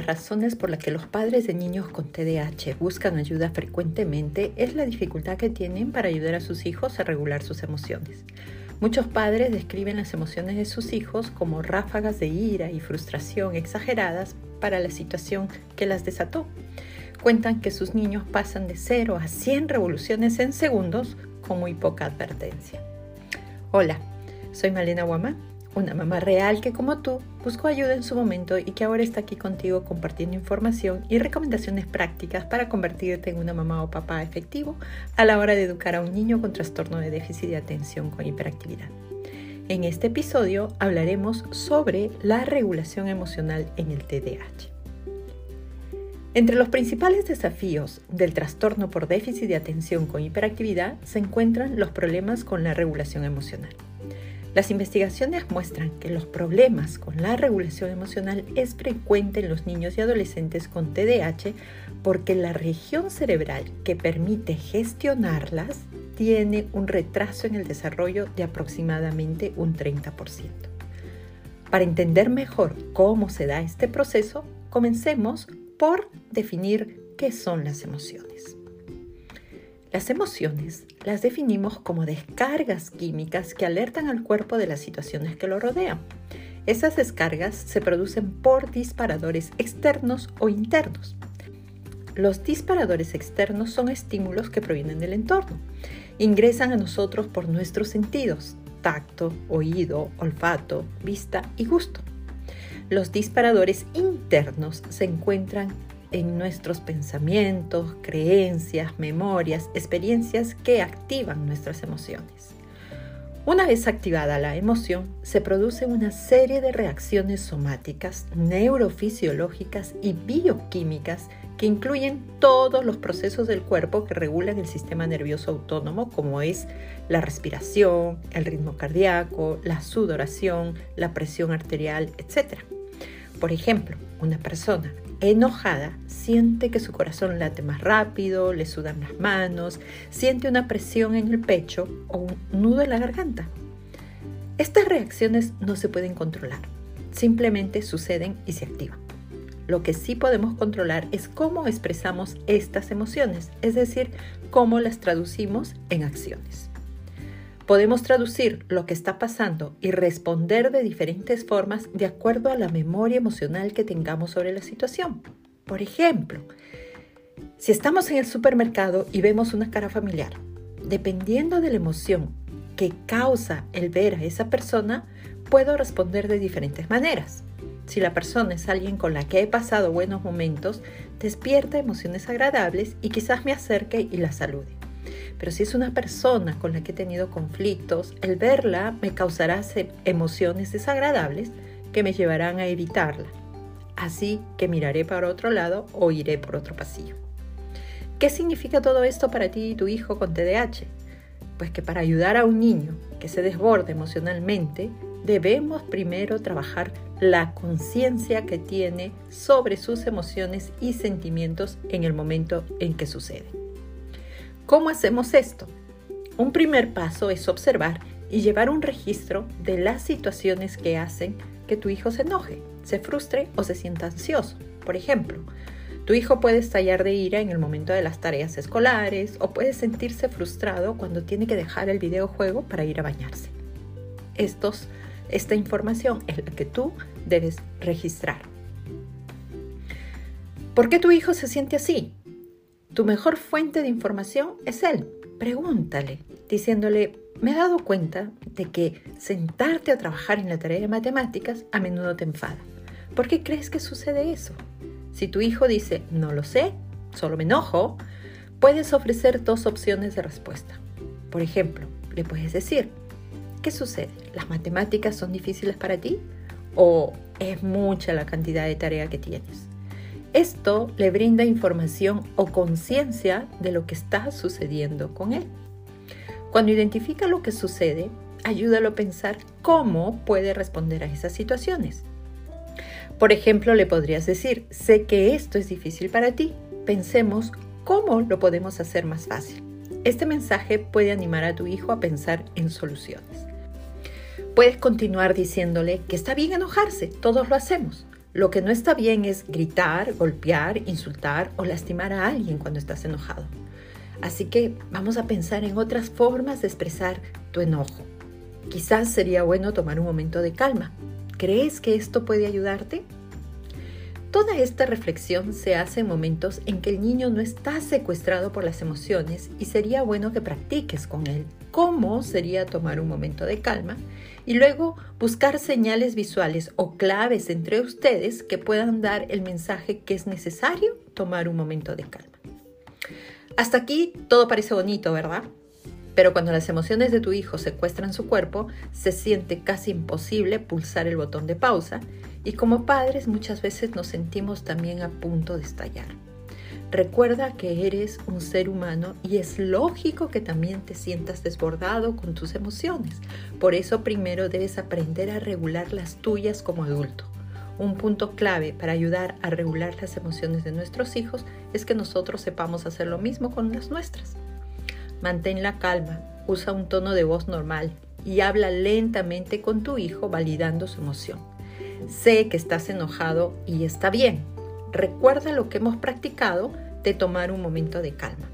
las razones por las que los padres de niños con TDAH buscan ayuda frecuentemente es la dificultad que tienen para ayudar a sus hijos a regular sus emociones. Muchos padres describen las emociones de sus hijos como ráfagas de ira y frustración exageradas para la situación que las desató. Cuentan que sus niños pasan de 0 a 100 revoluciones en segundos con muy poca advertencia. Hola, soy Malena Guamá una mamá real que como tú buscó ayuda en su momento y que ahora está aquí contigo compartiendo información y recomendaciones prácticas para convertirte en una mamá o papá efectivo a la hora de educar a un niño con trastorno de déficit de atención con hiperactividad. En este episodio hablaremos sobre la regulación emocional en el TDAH. Entre los principales desafíos del trastorno por déficit de atención con hiperactividad se encuentran los problemas con la regulación emocional. Las investigaciones muestran que los problemas con la regulación emocional es frecuente en los niños y adolescentes con TDAH porque la región cerebral que permite gestionarlas tiene un retraso en el desarrollo de aproximadamente un 30%. Para entender mejor cómo se da este proceso, comencemos por definir qué son las emociones. Las emociones las definimos como descargas químicas que alertan al cuerpo de las situaciones que lo rodean. Esas descargas se producen por disparadores externos o internos. Los disparadores externos son estímulos que provienen del entorno. Ingresan a nosotros por nuestros sentidos, tacto, oído, olfato, vista y gusto. Los disparadores internos se encuentran en nuestros pensamientos, creencias, memorias, experiencias que activan nuestras emociones. Una vez activada la emoción, se produce una serie de reacciones somáticas, neurofisiológicas y bioquímicas que incluyen todos los procesos del cuerpo que regulan el sistema nervioso autónomo, como es la respiración, el ritmo cardíaco, la sudoración, la presión arterial, etc. Por ejemplo, una persona enojada siente que su corazón late más rápido, le sudan las manos, siente una presión en el pecho o un nudo en la garganta. Estas reacciones no se pueden controlar, simplemente suceden y se activan. Lo que sí podemos controlar es cómo expresamos estas emociones, es decir, cómo las traducimos en acciones. Podemos traducir lo que está pasando y responder de diferentes formas de acuerdo a la memoria emocional que tengamos sobre la situación. Por ejemplo, si estamos en el supermercado y vemos una cara familiar, dependiendo de la emoción que causa el ver a esa persona, puedo responder de diferentes maneras. Si la persona es alguien con la que he pasado buenos momentos, despierta emociones agradables y quizás me acerque y la salude. Pero si es una persona con la que he tenido conflictos, el verla me causará emociones desagradables que me llevarán a evitarla. Así que miraré para otro lado o iré por otro pasillo. ¿Qué significa todo esto para ti y tu hijo con TDAH? Pues que para ayudar a un niño que se desborde emocionalmente, debemos primero trabajar la conciencia que tiene sobre sus emociones y sentimientos en el momento en que sucede. ¿Cómo hacemos esto? Un primer paso es observar y llevar un registro de las situaciones que hacen que tu hijo se enoje, se frustre o se sienta ansioso. Por ejemplo, tu hijo puede estallar de ira en el momento de las tareas escolares o puede sentirse frustrado cuando tiene que dejar el videojuego para ir a bañarse. Estos, esta información es la que tú debes registrar. ¿Por qué tu hijo se siente así? Tu mejor fuente de información es él. Pregúntale, diciéndole, me he dado cuenta de que sentarte a trabajar en la tarea de matemáticas a menudo te enfada. ¿Por qué crees que sucede eso? Si tu hijo dice, no lo sé, solo me enojo, puedes ofrecer dos opciones de respuesta. Por ejemplo, le puedes decir, ¿qué sucede? ¿Las matemáticas son difíciles para ti? ¿O es mucha la cantidad de tarea que tienes? Esto le brinda información o conciencia de lo que está sucediendo con él. Cuando identifica lo que sucede, ayúdalo a pensar cómo puede responder a esas situaciones. Por ejemplo, le podrías decir, sé que esto es difícil para ti, pensemos cómo lo podemos hacer más fácil. Este mensaje puede animar a tu hijo a pensar en soluciones. Puedes continuar diciéndole que está bien enojarse, todos lo hacemos, Lo que no está bien es gritar, golpear, insultar o lastimar a alguien cuando estás enojado. Así que vamos a pensar en otras formas de expresar tu enojo. Quizás sería bueno tomar un momento de calma. ¿Crees que esto puede ayudarte? Toda esta reflexión se hace en momentos en que el niño no está secuestrado por las emociones y sería bueno que practiques con él cómo sería tomar un momento de calma y luego buscar señales visuales o claves entre ustedes que puedan dar el mensaje que es necesario tomar un momento de calma. Hasta aquí todo parece bonito, ¿verdad? Pero cuando las emociones de tu hijo secuestran su cuerpo, se siente casi imposible pulsar el botón de pausa y como padres muchas veces nos sentimos también a punto de estallar. Recuerda que eres un ser humano y es lógico que también te sientas desbordado con tus emociones. Por eso primero debes aprender a regular las tuyas como adulto. Un punto clave para ayudar a regular las emociones de nuestros hijos es que nosotros sepamos hacer lo mismo con las nuestras. Mantén la calma, usa un tono de voz normal y habla lentamente con tu hijo validando su emoción. Sé que estás enojado y está bien, recuerda lo que hemos practicado de tomar un momento de calma.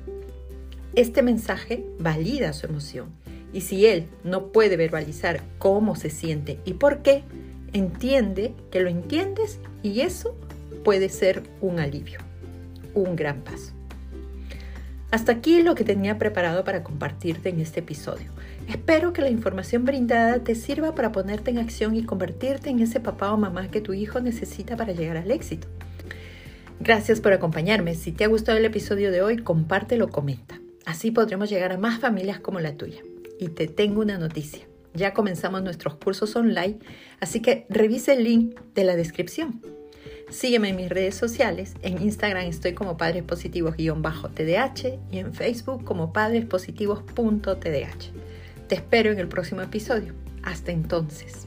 Este mensaje valida su emoción y si él no puede verbalizar cómo se siente y por qué, entiende que lo entiendes y eso puede ser un alivio, un gran paso. Hasta aquí lo que tenía preparado para compartirte en este episodio. Espero que la información brindada te sirva para ponerte en acción y convertirte en ese papá o mamá que tu hijo necesita para llegar al éxito. Gracias por acompañarme. Si te ha gustado el episodio de hoy, compártelo, comenta. Así podremos llegar a más familias como la tuya. Y te tengo una noticia. Ya comenzamos nuestros cursos online, así que revise el link de la descripción. Sígueme en mis redes sociales. En Instagram estoy como Padres Positivos-TDH y en Facebook como padrespositivos.tdh. Te espero en el próximo episodio. Hasta entonces.